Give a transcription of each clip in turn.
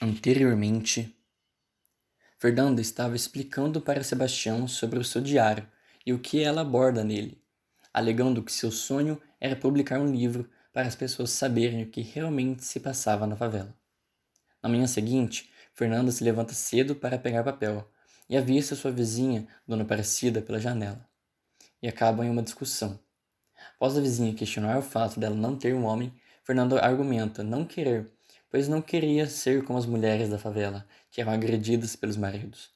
Anteriormente, Fernanda estava explicando para Sebastião sobre o seu diário e o que ela aborda nele, alegando que seu sonho era publicar um livro para as pessoas saberem o que realmente se passava na favela. Na manhã seguinte, Fernanda se levanta cedo para pegar papel e avista sua vizinha, Dona Aparecida, pela janela. E acabam em uma discussão. Após a vizinha questionar o fato dela não ter um homem, Fernanda argumenta não querer pois não queria ser como as mulheres da favela, que eram agredidas pelos maridos.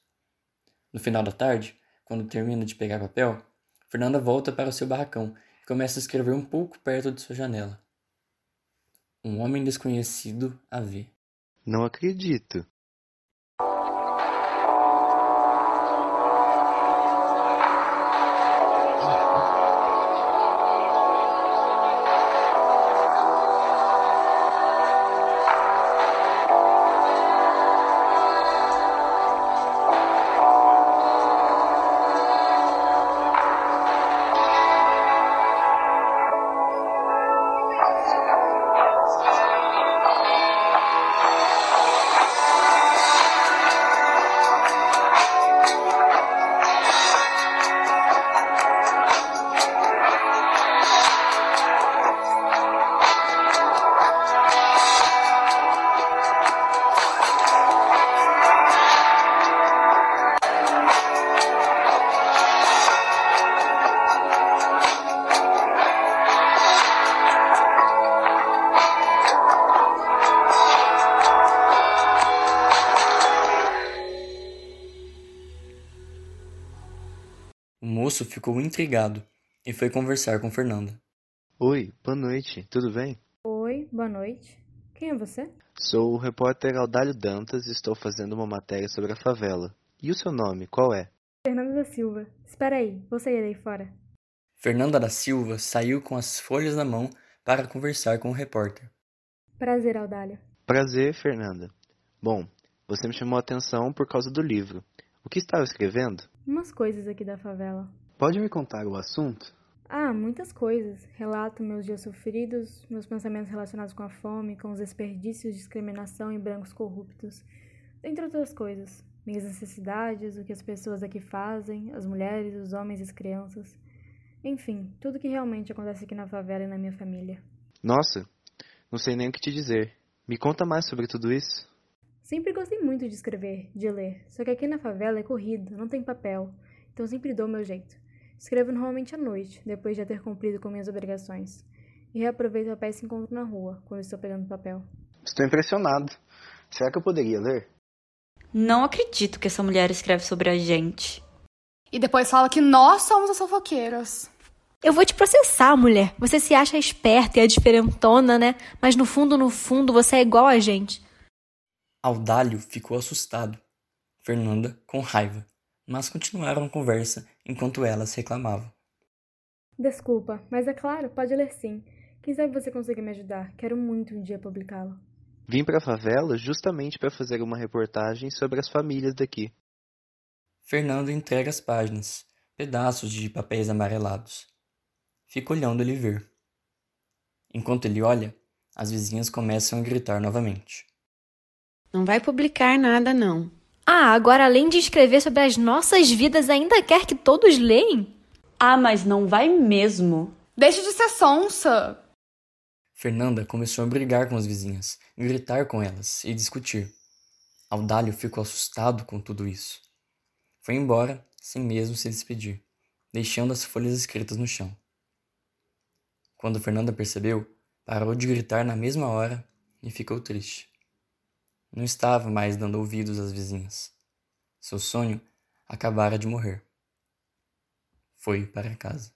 No final da tarde, quando termina de pegar papel, Fernanda volta para o seu barracão e começa a escrever um pouco perto de sua janela. Um homem desconhecido a vê. Não acredito. Moço ficou intrigado e foi conversar com Fernanda. Oi, boa noite, tudo bem? Oi, boa noite. Quem é você? Sou o repórter Audálio Dantas e estou fazendo uma matéria sobre a favela. E o seu nome, qual é? Fernanda da Silva. Espera aí, vou sair aí fora. Fernanda da Silva saiu com as folhas na mão para conversar com o repórter. Prazer, Audálio. Prazer, Fernanda. Bom, você me chamou a atenção por causa do livro. O que estava escrevendo? Umas coisas aqui da favela. Pode me contar o assunto? Ah, muitas coisas. Relato meus dias sofridos, meus pensamentos relacionados com a fome, com os desperdícios, discriminação e brancos corruptos. Dentre outras coisas. Minhas necessidades, o que as pessoas aqui fazem, as mulheres, os homens e as crianças. Enfim, tudo que realmente acontece aqui na favela e na minha família. Nossa, não sei nem o que te dizer. Me conta mais sobre tudo isso. Sempre gostei muito de escrever, de ler, só que aqui na favela é corrido, não tem papel, então sempre dou meu jeito. Escrevo normalmente à noite, depois de já ter cumprido com minhas obrigações, e reaproveito papéis que encontro na rua, quando estou pegando papel. Estou impressionado. Será que eu poderia ler? Não acredito que essa mulher escreve sobre a gente. E depois fala que nós somos as fofoqueiras. Eu vou te processar, mulher. Você se acha esperta e a diferentona, né? Mas no fundo, no fundo, você é igual a gente. Audálio ficou assustado. Fernanda com raiva, mas continuaram a conversa enquanto elas reclamavam. Desculpa, mas é claro, pode ler sim. Quem sabe você consiga me ajudar? Quero muito um dia publicá-lo. Vim para a favela justamente para fazer uma reportagem sobre as famílias daqui. Fernando entrega as páginas, pedaços de papéis amarelados. Fica olhando ele ver. Enquanto ele olha, as vizinhas começam a gritar novamente. Não vai publicar nada, não. Ah, agora além de escrever sobre as nossas vidas, ainda quer que todos leem? Ah, mas não vai mesmo. Deixa de ser sonsa. Fernanda começou a brigar com as vizinhas, gritar com elas e discutir. Audálio ficou assustado com tudo isso. Foi embora, sem mesmo se despedir, deixando as folhas escritas no chão. Quando Fernanda percebeu, parou de gritar na mesma hora e ficou triste. Não estava mais dando ouvidos às vizinhas. Seu sonho acabara de morrer. Foi para casa.